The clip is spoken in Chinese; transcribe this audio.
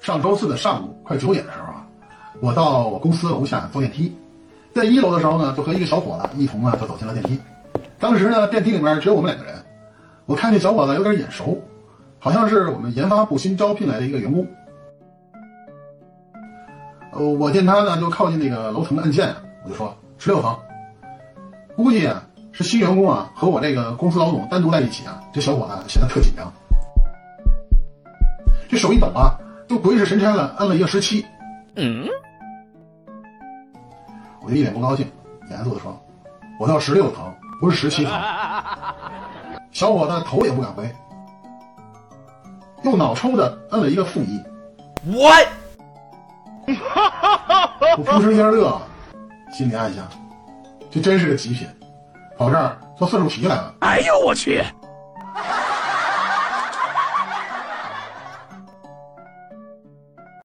上周四的上午快九点的时候啊，我到我公司楼下坐电梯，在一楼的时候呢，就和一个小伙子一同啊就走进了电梯。当时呢，电梯里面只有我们两个人，我看这小伙子有点眼熟，好像是我们研发部新招聘来的一个员工。呃，我见他呢就靠近那个楼层的按键，我就说十六层。估计啊是新员工啊和我这个公司老总单独在一起啊，这小伙子显得特紧张，这手一抖啊。就鬼使神差的摁了一个十七，嗯，我就一脸不高兴，严肃的说：“我到十六层，不是十七层。”小伙子头也不敢回，又脑抽的摁了一个负一。我，我扑哧一下乐了，心里暗想：这真是个极品，跑这儿做算术题来了。哎呦我去！